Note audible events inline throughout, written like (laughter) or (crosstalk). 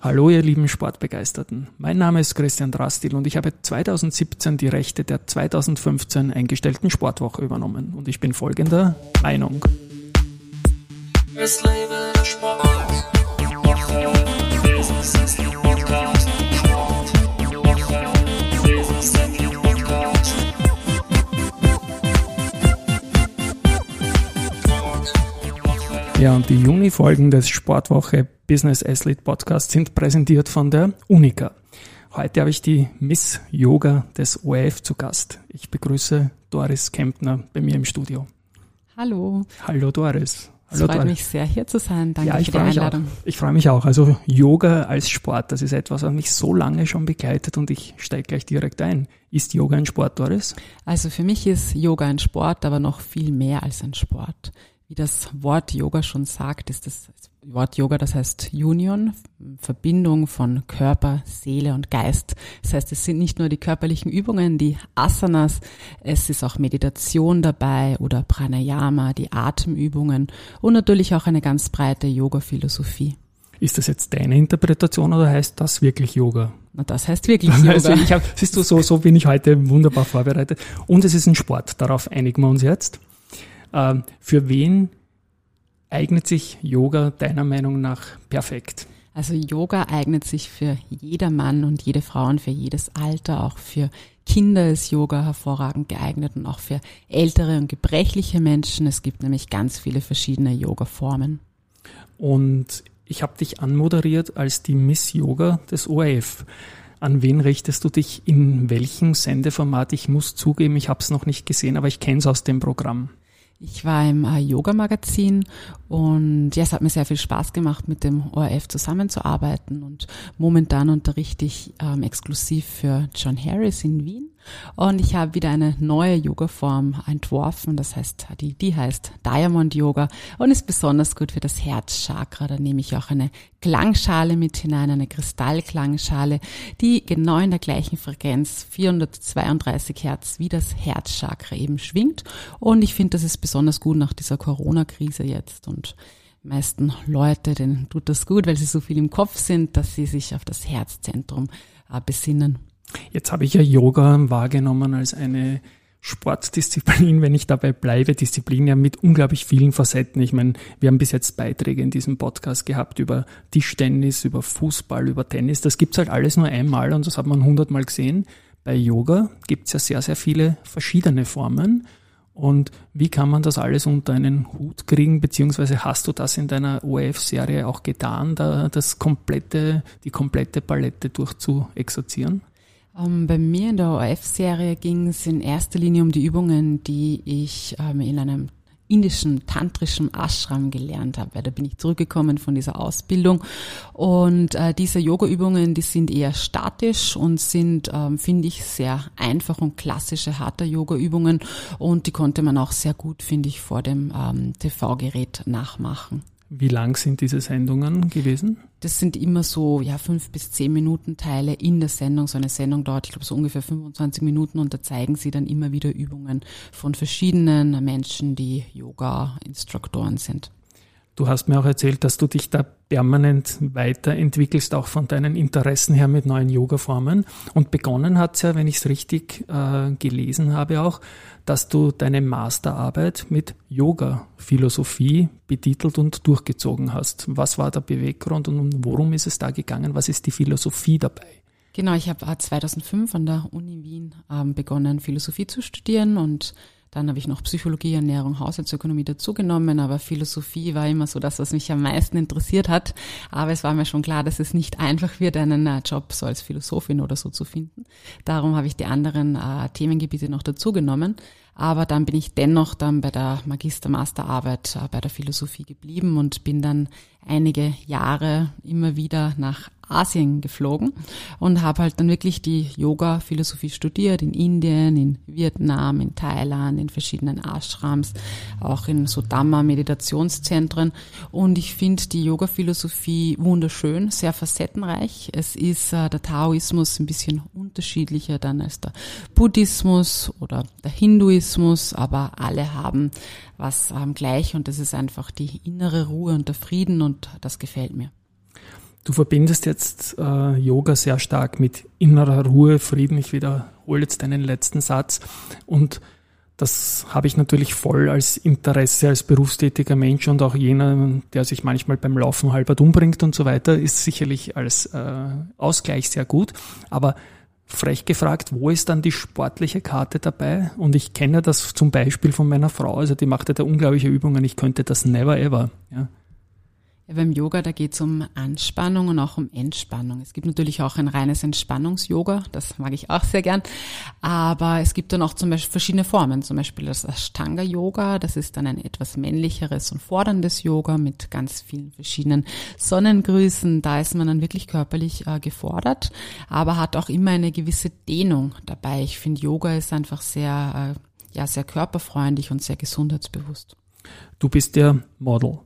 Hallo ihr lieben Sportbegeisterten. Mein Name ist Christian Drastil und ich habe 2017 die Rechte der 2015 eingestellten Sportwoche übernommen und ich bin folgender Meinung. Es lebe der Sport. Ja, und die Juni-Folgen des Sportwoche Business Athlete Podcasts sind präsentiert von der Unica. Heute habe ich die Miss Yoga des ORF zu Gast. Ich begrüße Doris Kempner bei mir im Studio. Hallo. Hallo Doris. Hallo, es freut Doris. mich sehr, hier zu sein. Danke ja, für die Einladung. Ich freue mich auch. Also Yoga als Sport, das ist etwas, was mich so lange schon begleitet und ich steige gleich direkt ein. Ist Yoga ein Sport, Doris? Also für mich ist Yoga ein Sport, aber noch viel mehr als ein Sport wie das Wort Yoga schon sagt, ist das Wort Yoga, das heißt Union, Verbindung von Körper, Seele und Geist. Das heißt, es sind nicht nur die körperlichen Übungen, die Asanas, es ist auch Meditation dabei oder Pranayama, die Atemübungen und natürlich auch eine ganz breite Yoga-Philosophie. Ist das jetzt deine Interpretation oder heißt das wirklich Yoga? Na, das heißt wirklich (laughs) Yoga. Also ich hab, siehst du, so, so bin ich heute wunderbar vorbereitet. Und es ist ein Sport, darauf einigen wir uns jetzt. Ähm, für wen eignet sich Yoga deiner Meinung nach perfekt? Also Yoga eignet sich für jeder Mann und jede Frau und für jedes Alter, auch für Kinder ist Yoga hervorragend geeignet und auch für ältere und gebrechliche Menschen. Es gibt nämlich ganz viele verschiedene Yoga-Formen. Und ich habe dich anmoderiert als die Miss Yoga des ORF. An wen richtest du dich in welchem Sendeformat? Ich muss zugeben, ich habe es noch nicht gesehen, aber ich kenne es aus dem Programm. Ich war im äh, Yoga-Magazin und ja, es hat mir sehr viel Spaß gemacht, mit dem ORF zusammenzuarbeiten und momentan unterrichte ich ähm, exklusiv für John Harris in Wien und ich habe wieder eine neue Yoga-Form entworfen, das heißt, die, die heißt Diamond Yoga und ist besonders gut für das Herzchakra. Da nehme ich auch eine Klangschale mit hinein, eine Kristallklangschale, die genau in der gleichen Frequenz 432 Hertz wie das Herzchakra eben schwingt. Und ich finde, das ist besonders gut nach dieser Corona-Krise jetzt und meisten Leute, denen tut das gut, weil sie so viel im Kopf sind, dass sie sich auf das Herzzentrum äh, besinnen. Jetzt habe ich ja Yoga wahrgenommen als eine Sportdisziplin, wenn ich dabei bleibe, Disziplin ja mit unglaublich vielen Facetten. Ich meine, wir haben bis jetzt Beiträge in diesem Podcast gehabt über Tischtennis, über Fußball, über Tennis. Das gibt's halt alles nur einmal und das hat man hundertmal gesehen. Bei Yoga gibt's ja sehr, sehr viele verschiedene Formen. Und wie kann man das alles unter einen Hut kriegen, beziehungsweise hast du das in deiner ORF-Serie auch getan, da das komplette, die komplette Palette durchzuexerzieren? Ähm, bei mir in der ORF-Serie ging es in erster Linie um die Übungen, die ich ähm, in einem indischen tantrischen Ashram gelernt habe, da bin ich zurückgekommen von dieser Ausbildung. Und äh, diese Yoga-Übungen, die sind eher statisch und sind, ähm, finde ich, sehr einfach und klassische harte Yoga-Übungen und die konnte man auch sehr gut, finde ich, vor dem ähm, TV-Gerät nachmachen. Wie lang sind diese Sendungen gewesen? Das sind immer so ja fünf bis zehn Minuten Teile in der Sendung. So eine Sendung dauert, ich glaube, so ungefähr 25 Minuten und da zeigen sie dann immer wieder Übungen von verschiedenen Menschen, die Yoga-Instruktoren sind. Du hast mir auch erzählt, dass du dich da permanent weiterentwickelst, auch von deinen Interessen her mit neuen Yoga-Formen. Und begonnen hat es ja, wenn ich es richtig äh, gelesen habe, auch, dass du deine Masterarbeit mit Yoga-Philosophie betitelt und durchgezogen hast. Was war der Beweggrund und worum ist es da gegangen? Was ist die Philosophie dabei? Genau, ich habe 2005 an der Uni Wien ähm, begonnen, Philosophie zu studieren und dann habe ich noch Psychologie, Ernährung, Haushaltsökonomie dazugenommen, aber Philosophie war immer so das, was mich am meisten interessiert hat. Aber es war mir schon klar, dass es nicht einfach wird, einen äh, Job so als Philosophin oder so zu finden. Darum habe ich die anderen äh, Themengebiete noch dazugenommen. Aber dann bin ich dennoch dann bei der Magister-Masterarbeit äh, bei der Philosophie geblieben und bin dann einige Jahre immer wieder nach Asien geflogen und habe halt dann wirklich die Yoga-Philosophie studiert in Indien, in Vietnam, in Thailand, in verschiedenen Ashrams, auch in so Dhamma-Meditationszentren. Und ich finde die Yoga-Philosophie wunderschön, sehr facettenreich. Es ist äh, der Taoismus ein bisschen unterschiedlicher dann als der Buddhismus oder der Hinduismus, aber alle haben was ähm, gleich und das ist einfach die innere Ruhe und der Frieden und das gefällt mir. Du verbindest jetzt äh, Yoga sehr stark mit innerer Ruhe, Frieden. Ich wiederhole jetzt deinen letzten Satz. Und das habe ich natürlich voll als Interesse als berufstätiger Mensch und auch jener, der sich manchmal beim Laufen halbert umbringt und so weiter, ist sicherlich als äh, Ausgleich sehr gut. Aber frech gefragt, wo ist dann die sportliche Karte dabei? Und ich kenne das zum Beispiel von meiner Frau, also die macht ja da unglaubliche Übungen, ich könnte das never ever. Ja. Ja, beim Yoga, da geht es um Anspannung und auch um Entspannung. Es gibt natürlich auch ein reines Entspannungs-Yoga, das mag ich auch sehr gern. Aber es gibt dann auch zum Beispiel verschiedene Formen, zum Beispiel das Ashtanga-Yoga, das ist dann ein etwas männlicheres und forderndes Yoga mit ganz vielen verschiedenen Sonnengrüßen. Da ist man dann wirklich körperlich äh, gefordert, aber hat auch immer eine gewisse Dehnung dabei. Ich finde, Yoga ist einfach sehr, äh, ja, sehr körperfreundlich und sehr gesundheitsbewusst. Du bist ja Model.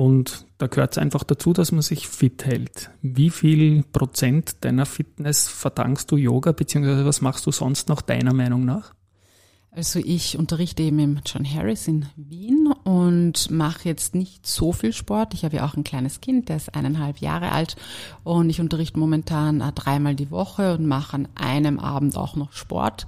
Und da gehört es einfach dazu, dass man sich fit hält. Wie viel Prozent deiner Fitness verdankst du Yoga, beziehungsweise was machst du sonst noch deiner Meinung nach? Also ich unterrichte eben im John Harris in Wien und mache jetzt nicht so viel Sport. Ich habe ja auch ein kleines Kind, der ist eineinhalb Jahre alt und ich unterrichte momentan äh, dreimal die Woche und mache an einem Abend auch noch Sport.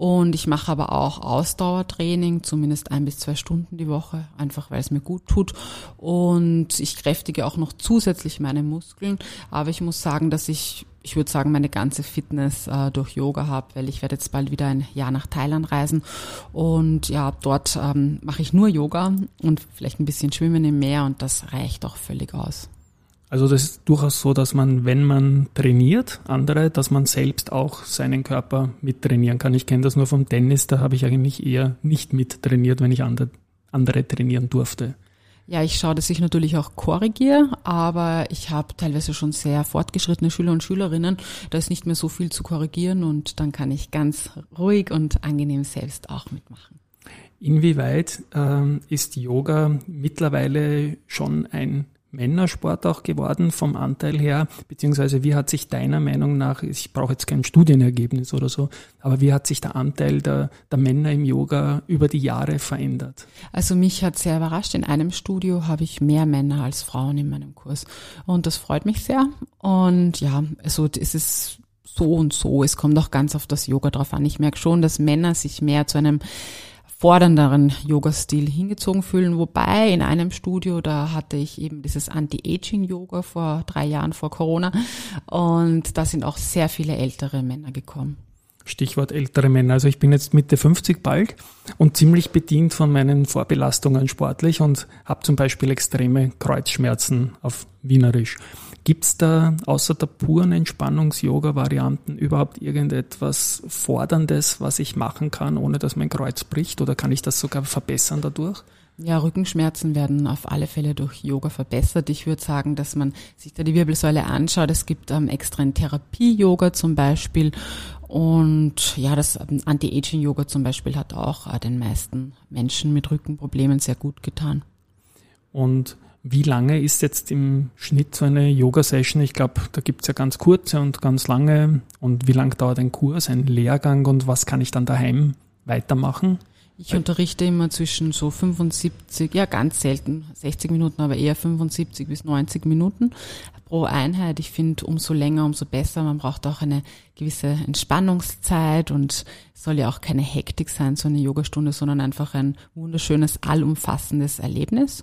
Und ich mache aber auch Ausdauertraining, zumindest ein bis zwei Stunden die Woche, einfach weil es mir gut tut. Und ich kräftige auch noch zusätzlich meine Muskeln. Aber ich muss sagen, dass ich, ich würde sagen, meine ganze Fitness äh, durch Yoga habe, weil ich werde jetzt bald wieder ein Jahr nach Thailand reisen. Und ja, dort ähm, mache ich nur Yoga und vielleicht ein bisschen Schwimmen im Meer und das reicht auch völlig aus. Also das ist durchaus so, dass man, wenn man trainiert, andere, dass man selbst auch seinen Körper mittrainieren kann. Ich kenne das nur vom Tennis, da habe ich eigentlich eher nicht mittrainiert, wenn ich andere, andere trainieren durfte. Ja, ich schaue, dass ich natürlich auch korrigiere, aber ich habe teilweise schon sehr fortgeschrittene Schüler und Schülerinnen. Da ist nicht mehr so viel zu korrigieren und dann kann ich ganz ruhig und angenehm selbst auch mitmachen. Inwieweit ähm, ist Yoga mittlerweile schon ein Männersport auch geworden vom Anteil her? Beziehungsweise wie hat sich deiner Meinung nach, ich brauche jetzt kein Studienergebnis oder so, aber wie hat sich der Anteil der, der Männer im Yoga über die Jahre verändert? Also mich hat sehr überrascht. In einem Studio habe ich mehr Männer als Frauen in meinem Kurs. Und das freut mich sehr. Und ja, also es ist so und so. Es kommt auch ganz auf das Yoga drauf an. Ich merke schon, dass Männer sich mehr zu einem fordernderen Yoga-Stil hingezogen fühlen. Wobei in einem Studio, da hatte ich eben dieses Anti-Aging-Yoga vor drei Jahren vor Corona und da sind auch sehr viele ältere Männer gekommen. Stichwort ältere Männer. Also ich bin jetzt Mitte 50 bald und ziemlich bedient von meinen Vorbelastungen sportlich und habe zum Beispiel extreme Kreuzschmerzen auf Wienerisch. Gibt es da außer der puren Entspannungs-Yoga-Varianten überhaupt irgendetwas Forderndes, was ich machen kann, ohne dass mein Kreuz bricht? Oder kann ich das sogar verbessern dadurch? Ja, Rückenschmerzen werden auf alle Fälle durch Yoga verbessert. Ich würde sagen, dass man sich da die Wirbelsäule anschaut. Es gibt ähm, extra ein Therapie-Yoga zum Beispiel. Und ja, das ähm, Anti-Aging-Yoga zum Beispiel hat auch äh, den meisten Menschen mit Rückenproblemen sehr gut getan. Und wie lange ist jetzt im Schnitt so eine Yoga-Session? Ich glaube, da gibt's ja ganz kurze und ganz lange. Und wie lang dauert ein Kurs, ein Lehrgang und was kann ich dann daheim weitermachen? Ich unterrichte immer zwischen so 75, ja ganz selten 60 Minuten, aber eher 75 bis 90 Minuten pro Einheit. Ich finde, umso länger, umso besser. Man braucht auch eine gewisse Entspannungszeit und es soll ja auch keine Hektik sein, so eine Yogastunde, sondern einfach ein wunderschönes, allumfassendes Erlebnis.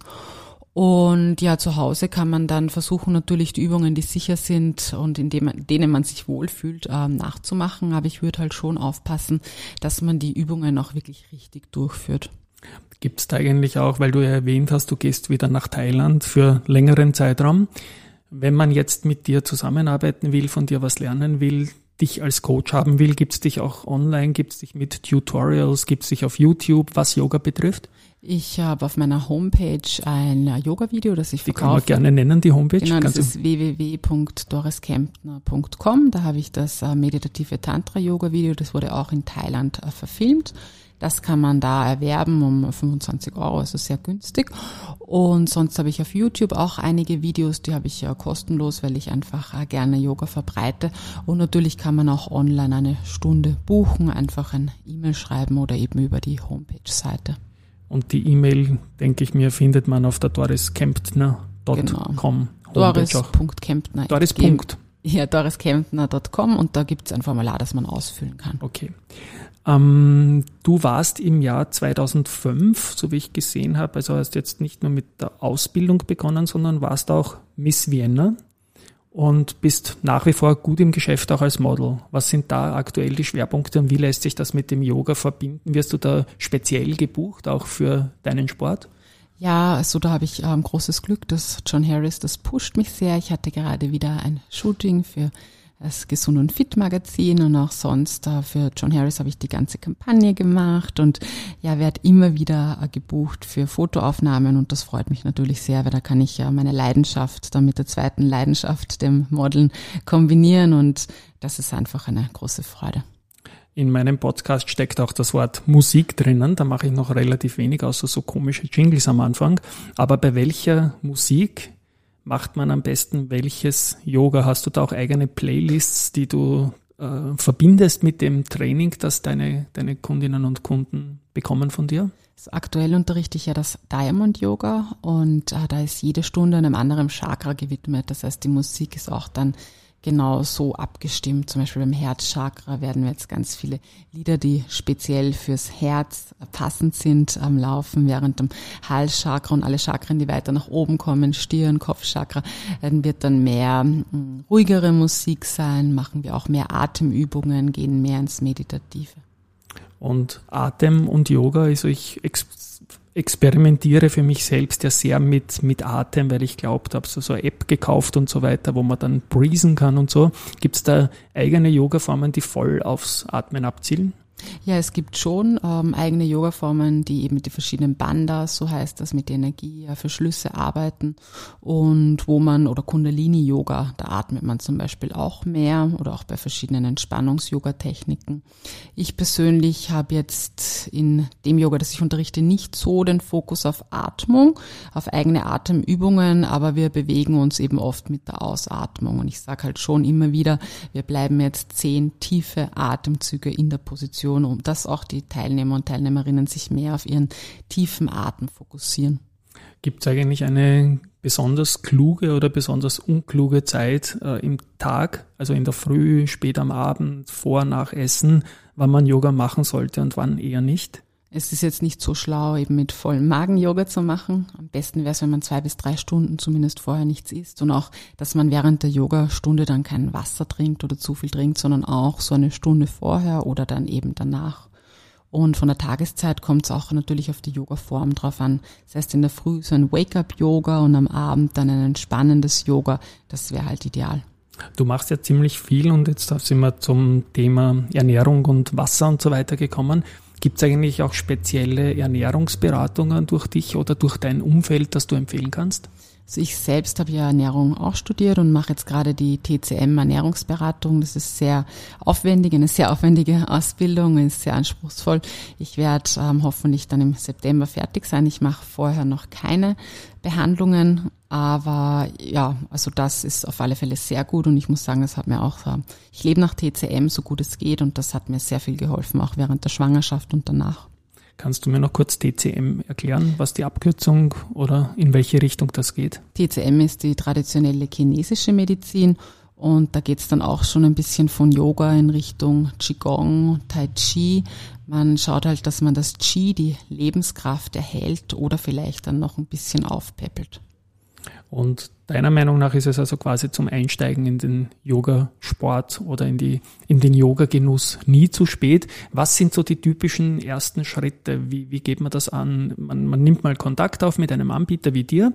Und ja, zu Hause kann man dann versuchen, natürlich die Übungen, die sicher sind und in denen man sich wohlfühlt, äh, nachzumachen. Aber ich würde halt schon aufpassen, dass man die Übungen auch wirklich richtig durchführt. Gibt es da eigentlich auch, weil du ja erwähnt hast, du gehst wieder nach Thailand für längeren Zeitraum. Wenn man jetzt mit dir zusammenarbeiten will, von dir was lernen will, dich als Coach haben will, gibt es dich auch online, gibt es dich mit Tutorials, gibt es dich auf YouTube, was Yoga betrifft? Ich habe auf meiner Homepage ein Yoga-Video, das ich verkaufe. Die kann man gerne nennen, die Homepage. Genau, das ist www.doreskempner.com. Da habe ich das äh, meditative Tantra-Yoga-Video, das wurde auch in Thailand äh, verfilmt. Das kann man da erwerben um 25 Euro, also sehr günstig. Und sonst habe ich auf YouTube auch einige Videos, die habe ich ja kostenlos, weil ich einfach äh, gerne Yoga verbreite. Und natürlich kann man auch online eine Stunde buchen, einfach ein E-Mail schreiben oder eben über die Homepage-Seite. Und die E-Mail, denke ich mir, findet man auf der doriskemptner.com genau. Doris.kemptner. Doris. Ja, doriskemptner.com und da gibt es ein Formular, das man ausfüllen kann. Okay. Ähm, du warst im Jahr 2005, so wie ich gesehen habe, also hast jetzt nicht nur mit der Ausbildung begonnen, sondern warst auch Miss Vienna und bist nach wie vor gut im Geschäft auch als Model. Was sind da aktuell die Schwerpunkte und wie lässt sich das mit dem Yoga verbinden? Wirst du da speziell gebucht, auch für deinen Sport? Ja, also da habe ich ähm, großes Glück, dass John Harris, das pusht mich sehr. Ich hatte gerade wieder ein Shooting für das Gesund und Fit Magazin und auch sonst äh, für John Harris habe ich die ganze Kampagne gemacht und ja, werde immer wieder äh, gebucht für Fotoaufnahmen und das freut mich natürlich sehr, weil da kann ich ja meine Leidenschaft dann mit der zweiten Leidenschaft, dem Modeln kombinieren und das ist einfach eine große Freude. In meinem Podcast steckt auch das Wort Musik drinnen. Da mache ich noch relativ wenig, außer so komische Jingles am Anfang. Aber bei welcher Musik macht man am besten welches Yoga? Hast du da auch eigene Playlists, die du äh, verbindest mit dem Training, das deine, deine Kundinnen und Kunden bekommen von dir? aktuell unterrichte ich ja das Diamond Yoga und äh, da ist jede Stunde einem anderen Chakra gewidmet. Das heißt, die Musik ist auch dann genau so abgestimmt. Zum Beispiel beim Herzchakra werden wir jetzt ganz viele Lieder, die speziell fürs Herz passend sind, am Laufen, während dem Halschakra und alle Chakren, die weiter nach oben kommen, Stirn, Kopfchakra, wird dann mehr hm, ruhigere Musik sein, machen wir auch mehr Atemübungen, gehen mehr ins Meditative. Und Atem und Yoga, also ich experimentiere für mich selbst ja sehr mit, mit Atem, weil ich glaubt habe, so, so eine App gekauft und so weiter, wo man dann breezen kann und so. Gibt es da eigene Yoga-Formen, die voll aufs Atmen abzielen? Ja, es gibt schon ähm, eigene Yoga-Formen, die eben mit den verschiedenen Bandas, so heißt das, mit der Energie ja, für Schlüsse arbeiten. Und wo man, oder Kundalini-Yoga, da atmet man zum Beispiel auch mehr oder auch bei verschiedenen Entspannungs-Yoga-Techniken. Ich persönlich habe jetzt in dem Yoga, das ich unterrichte, nicht so den Fokus auf Atmung, auf eigene Atemübungen, aber wir bewegen uns eben oft mit der Ausatmung. Und ich sage halt schon immer wieder, wir bleiben jetzt zehn tiefe Atemzüge in der Position Meditation, um dass auch die Teilnehmer und Teilnehmerinnen sich mehr auf ihren tiefen Atem fokussieren. Gibt es eigentlich eine besonders kluge oder besonders unkluge Zeit äh, im Tag, also in der Früh, spät am Abend, vor, nach Essen, wann man Yoga machen sollte und wann eher nicht? Es ist jetzt nicht so schlau, eben mit vollem Magen Yoga zu machen. Am besten wäre es, wenn man zwei bis drei Stunden zumindest vorher nichts isst und auch, dass man während der Yogastunde dann kein Wasser trinkt oder zu viel trinkt, sondern auch so eine Stunde vorher oder dann eben danach. Und von der Tageszeit kommt es auch natürlich auf die Yoga-Form drauf an. Das heißt, in der Früh so ein Wake-up-Yoga und am Abend dann ein entspannendes Yoga. Das wäre halt ideal. Du machst ja ziemlich viel und jetzt sind wir zum Thema Ernährung und Wasser und so weiter gekommen. Gibt es eigentlich auch spezielle Ernährungsberatungen durch dich oder durch dein Umfeld, das du empfehlen kannst? Also ich selbst habe ja Ernährung auch studiert und mache jetzt gerade die TCM Ernährungsberatung. Das ist sehr aufwendig, eine sehr aufwendige Ausbildung, ist sehr anspruchsvoll. Ich werde ähm, hoffentlich dann im September fertig sein. Ich mache vorher noch keine Behandlungen, aber ja, also das ist auf alle Fälle sehr gut und ich muss sagen, das hat mir auch, äh, ich lebe nach TCM so gut es geht und das hat mir sehr viel geholfen, auch während der Schwangerschaft und danach. Kannst du mir noch kurz TCM erklären, was die Abkürzung oder in welche Richtung das geht? TCM ist die traditionelle chinesische Medizin und da geht es dann auch schon ein bisschen von Yoga in Richtung Qigong, Tai Chi. Man schaut halt, dass man das Qi, die Lebenskraft erhält oder vielleicht dann noch ein bisschen aufpeppelt. Und deiner Meinung nach ist es also quasi zum Einsteigen in den Yoga-Sport oder in, die, in den Yoga-Genuss nie zu spät. Was sind so die typischen ersten Schritte? Wie, wie geht man das an? Man, man nimmt mal Kontakt auf mit einem Anbieter wie dir.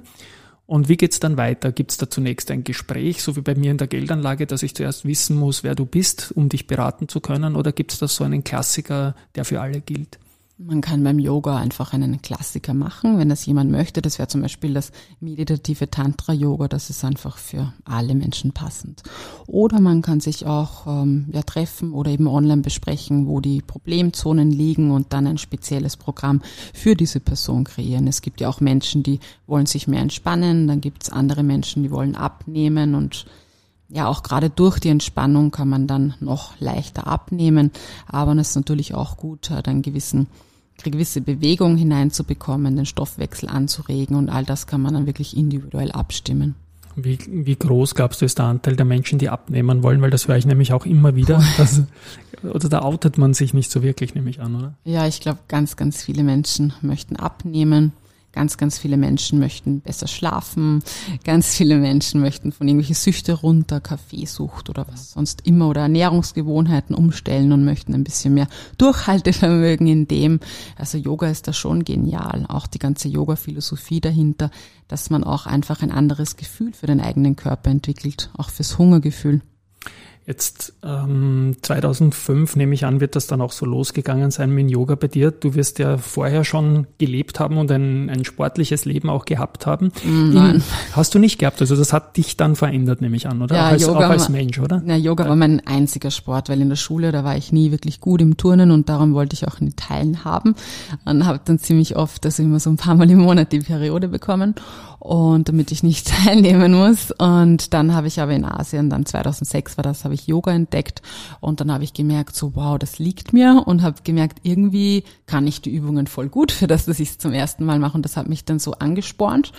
Und wie geht's dann weiter? Gibt's da zunächst ein Gespräch, so wie bei mir in der Geldanlage, dass ich zuerst wissen muss, wer du bist, um dich beraten zu können? Oder gibt's da so einen Klassiker, der für alle gilt? Man kann beim Yoga einfach einen Klassiker machen, wenn das jemand möchte. Das wäre zum Beispiel das meditative Tantra-Yoga. Das ist einfach für alle Menschen passend. Oder man kann sich auch ähm, ja, treffen oder eben online besprechen, wo die Problemzonen liegen und dann ein spezielles Programm für diese Person kreieren. Es gibt ja auch Menschen, die wollen sich mehr entspannen. Dann gibt es andere Menschen, die wollen abnehmen und ja, auch gerade durch die Entspannung kann man dann noch leichter abnehmen. Aber es ist natürlich auch gut, einen gewissen gewisse Bewegung hineinzubekommen, den Stoffwechsel anzuregen und all das kann man dann wirklich individuell abstimmen. Wie, wie groß glaubst du ist der Anteil der Menschen, die abnehmen wollen? Weil das höre ich nämlich auch immer wieder. Dass, oder da outet man sich nicht so wirklich, nehme ich an, oder? Ja, ich glaube, ganz, ganz viele Menschen möchten abnehmen. Ganz, ganz viele Menschen möchten besser schlafen. Ganz viele Menschen möchten von irgendwelchen Süchte runter, Kaffeesucht oder was sonst immer oder Ernährungsgewohnheiten umstellen und möchten ein bisschen mehr Durchhaltevermögen in dem. Also Yoga ist da schon genial. Auch die ganze Yoga-Philosophie dahinter, dass man auch einfach ein anderes Gefühl für den eigenen Körper entwickelt, auch fürs Hungergefühl. Jetzt ähm, 2005 nehme ich an, wird das dann auch so losgegangen sein mit Yoga bei dir. Du wirst ja vorher schon gelebt haben und ein, ein sportliches Leben auch gehabt haben. Mm, nein. In, hast du nicht gehabt? Also das hat dich dann verändert, nehme ich an, oder? Ja, auch als, Yoga auch als Mensch, oder? Ja, Yoga war mein einziger Sport, weil in der Schule, da war ich nie wirklich gut im Turnen und darum wollte ich auch nie Teilen haben. Und habe dann ziemlich oft, also immer so ein paar Mal im Monat die Periode bekommen und damit ich nicht (laughs) teilnehmen muss. Und dann habe ich aber in Asien, dann 2006 war das, habe ich Yoga entdeckt und dann habe ich gemerkt, so wow, das liegt mir und habe gemerkt, irgendwie kann ich die Übungen voll gut für das, dass ich es zum ersten Mal mache und das hat mich dann so angespornt.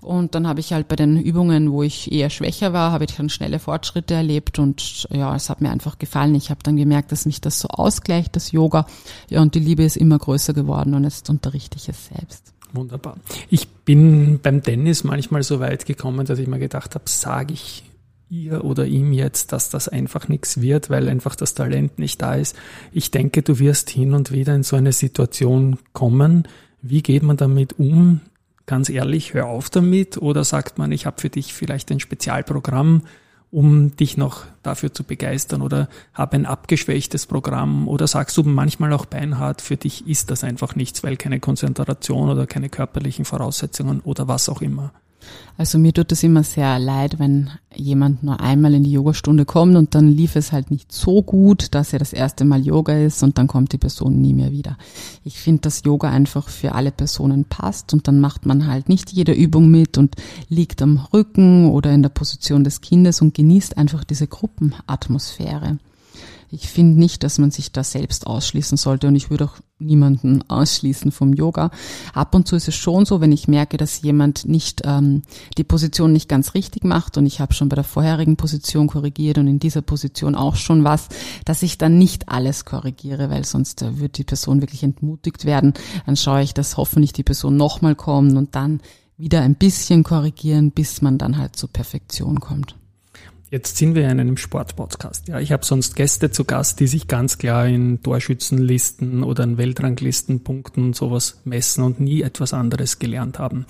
Und dann habe ich halt bei den Übungen, wo ich eher schwächer war, habe ich dann schnelle Fortschritte erlebt und ja, es hat mir einfach gefallen. Ich habe dann gemerkt, dass mich das so ausgleicht, das Yoga. Ja, und die Liebe ist immer größer geworden und jetzt unterrichte ich es selbst. Wunderbar. Ich bin beim Tennis manchmal so weit gekommen, dass ich mir gedacht habe, sage ich ihr oder ihm jetzt, dass das einfach nichts wird, weil einfach das Talent nicht da ist. Ich denke, du wirst hin und wieder in so eine Situation kommen. Wie geht man damit um? Ganz ehrlich, hör auf damit oder sagt man, ich habe für dich vielleicht ein Spezialprogramm, um dich noch dafür zu begeistern oder habe ein abgeschwächtes Programm oder sagst du manchmal auch beinhart, für dich ist das einfach nichts, weil keine Konzentration oder keine körperlichen Voraussetzungen oder was auch immer. Also mir tut es immer sehr leid, wenn jemand nur einmal in die Yogastunde kommt und dann lief es halt nicht so gut, dass er das erste Mal Yoga ist und dann kommt die Person nie mehr wieder. Ich finde, dass Yoga einfach für alle Personen passt und dann macht man halt nicht jede Übung mit und liegt am Rücken oder in der Position des Kindes und genießt einfach diese Gruppenatmosphäre. Ich finde nicht, dass man sich da selbst ausschließen sollte und ich würde auch niemanden (laughs) ausschließen vom Yoga. Ab und zu ist es schon so, wenn ich merke, dass jemand nicht ähm, die Position nicht ganz richtig macht und ich habe schon bei der vorherigen Position korrigiert und in dieser Position auch schon was, dass ich dann nicht alles korrigiere, weil sonst äh, wird die Person wirklich entmutigt werden. Dann schaue ich, dass hoffentlich die Person nochmal kommt und dann wieder ein bisschen korrigieren, bis man dann halt zur Perfektion kommt. Jetzt sind wir in einem Sportpodcast. Ja, ich habe sonst Gäste zu Gast, die sich ganz klar in Torschützenlisten oder in Weltranglistenpunkten und sowas messen und nie etwas anderes gelernt haben.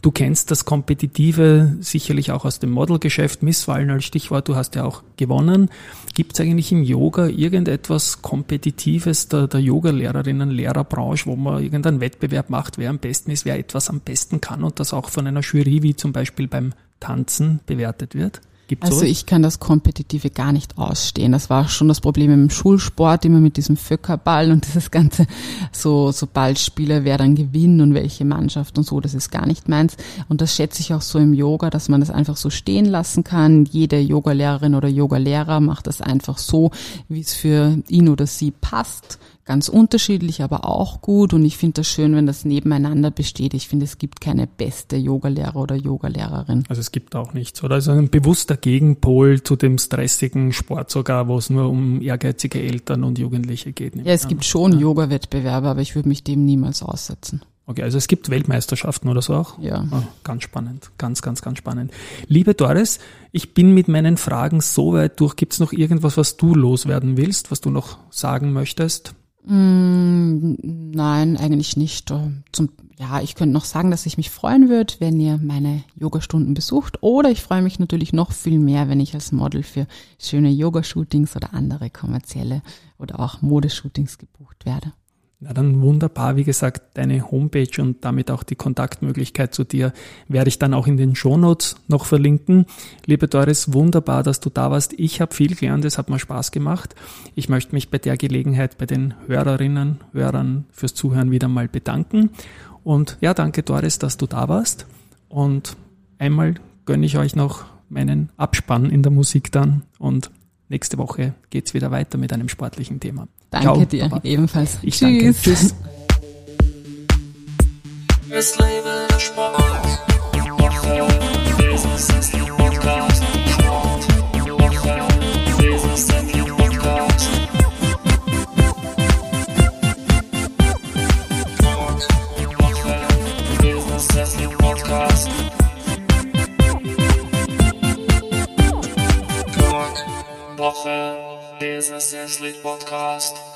Du kennst das Kompetitive sicherlich auch aus dem Modelgeschäft. Missfallen als Stichwort, du hast ja auch gewonnen. Gibt es eigentlich im Yoga irgendetwas Kompetitives der, der Yoga-Lehrerinnen, Lehrerbranche, wo man irgendeinen Wettbewerb macht, wer am besten ist, wer etwas am besten kann und das auch von einer Jury wie zum Beispiel beim Tanzen bewertet wird? Gibt's also sowas? ich kann das Kompetitive gar nicht ausstehen. Das war schon das Problem im Schulsport, immer mit diesem Föckerball und (laughs) dieses ganze so, so Ballspiele, wer dann gewinnt und welche Mannschaft und so, das ist gar nicht meins. Und das schätze ich auch so im Yoga, dass man das einfach so stehen lassen kann. Jede Yogalehrerin oder Yogalehrer macht das einfach so, wie es für ihn oder sie passt ganz unterschiedlich, aber auch gut. Und ich finde das schön, wenn das nebeneinander besteht. Ich finde, es gibt keine beste Yogalehrer oder Yogalehrerin. Also es gibt auch nichts, oder? Also ein bewusster Gegenpol zu dem stressigen Sport sogar, wo es nur um ehrgeizige Eltern und Jugendliche geht. Ja, es gibt schon ja. Yoga-Wettbewerbe, aber ich würde mich dem niemals aussetzen. Okay, also es gibt Weltmeisterschaften oder so auch? Ja. Oh, ganz spannend, ganz, ganz, ganz spannend. Liebe Doris, ich bin mit meinen Fragen so weit durch. Gibt es noch irgendwas, was du loswerden willst, was du noch sagen möchtest? Mm, nein, eigentlich nicht. Zum, ja, ich könnte noch sagen, dass ich mich freuen würde, wenn ihr meine Yogastunden besucht. Oder ich freue mich natürlich noch viel mehr, wenn ich als Model für schöne Yoga-Shootings oder andere kommerzielle oder auch Modeshootings gebucht werde. Na dann wunderbar, wie gesagt, deine Homepage und damit auch die Kontaktmöglichkeit zu dir werde ich dann auch in den Shownotes noch verlinken. Liebe Doris, wunderbar, dass du da warst. Ich habe viel gelernt, es hat mir Spaß gemacht. Ich möchte mich bei der Gelegenheit bei den Hörerinnen, Hörern fürs Zuhören wieder mal bedanken. Und ja, danke Doris, dass du da warst. Und einmal gönne ich euch noch meinen Abspann in der Musik dann und nächste Woche geht's wieder weiter mit einem sportlichen Thema. Danke Ciao, dir, Papa. ebenfalls. Ich Tschüss. danke. Tschüss. Es lebe der Sport. Woche, Business Sleep Podcast.